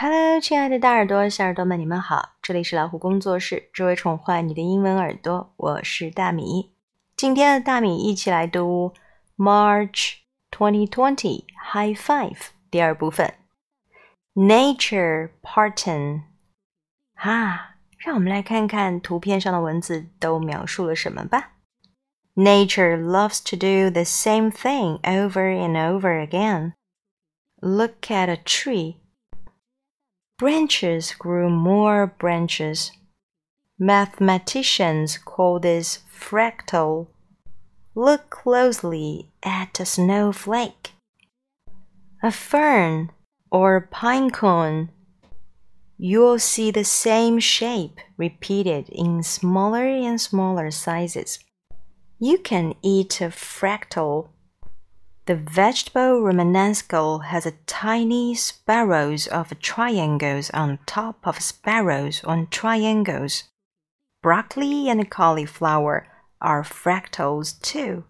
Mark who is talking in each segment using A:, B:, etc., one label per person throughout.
A: Hello，亲爱的大耳朵、小耳朵们，你们好！这里是老虎工作室，只为宠坏你的英文耳朵。我是大米。今天的大米一起来读 March 2020 High Five 第二部分 Nature Part Ten。哈，让我们来看看图片上的文字都描述了什么吧。Nature loves to do the same thing over and over again. Look at a tree. Branches grew more branches. Mathematicians call this fractal. Look closely at a snowflake. A fern or pine cone. You'll see the same shape repeated in smaller and smaller sizes. You can eat a fractal the vegetable romanesco has a tiny sparrows of triangles on top of sparrows on triangles. Broccoli and cauliflower are fractals too.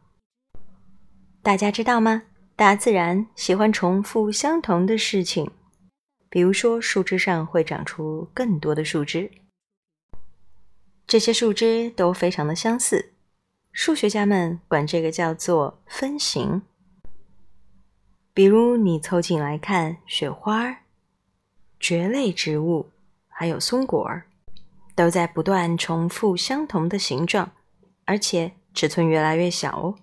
A: 大家知道吗？大自然喜欢重复相同的事情，比如说树枝上会长出更多的树枝，这些树枝都非常的相似。数学家们管这个叫做分形。 比如，你凑近来看，雪花、蕨类植物，还有松果儿，都在不断重复相同的形状，而且尺寸越来越小哦。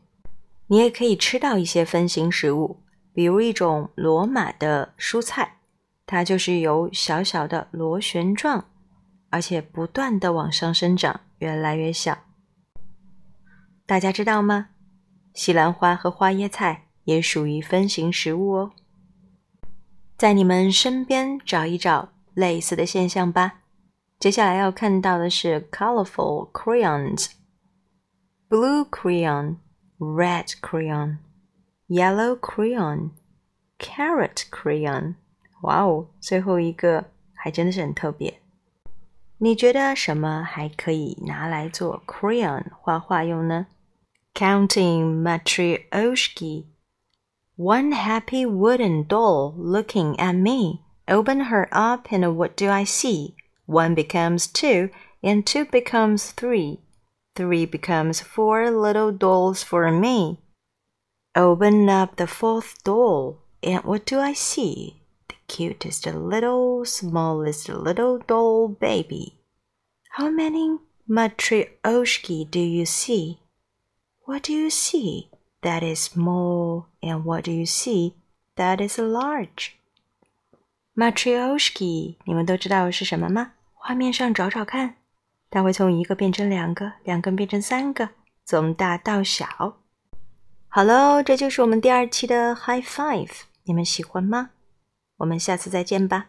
A: 你也可以吃到一些分形食物，比如一种罗马的蔬菜，它就是由小小的螺旋状，而且不断的往上生长，越来越小。大家知道吗？西兰花和花椰菜。也属于分形食物哦。在你们身边找一找类似的现象吧。接下来要看到的是 colorful crayons: blue crayon, red crayon, yellow crayon, carrot crayon。哇哦，最后一个还真的是很特别。你觉得什么还可以拿来做 crayon 画画用呢？Counting matryoshki。One happy wooden doll looking at me. Open her up, and what do I see? One becomes two, and two becomes three. Three becomes four little dolls for me. Open up the fourth doll, and what do I see? The cutest little, smallest little doll baby. How many matryoshki do you see? What do you see? That is small, and what do you see? That is large. Matryoshki，你们都知道是什么吗？画面上找找看，它会从一个变成两个，两个变成三个，从大到小。好喽，这就是我们第二期的 High Five，你们喜欢吗？我们下次再见吧。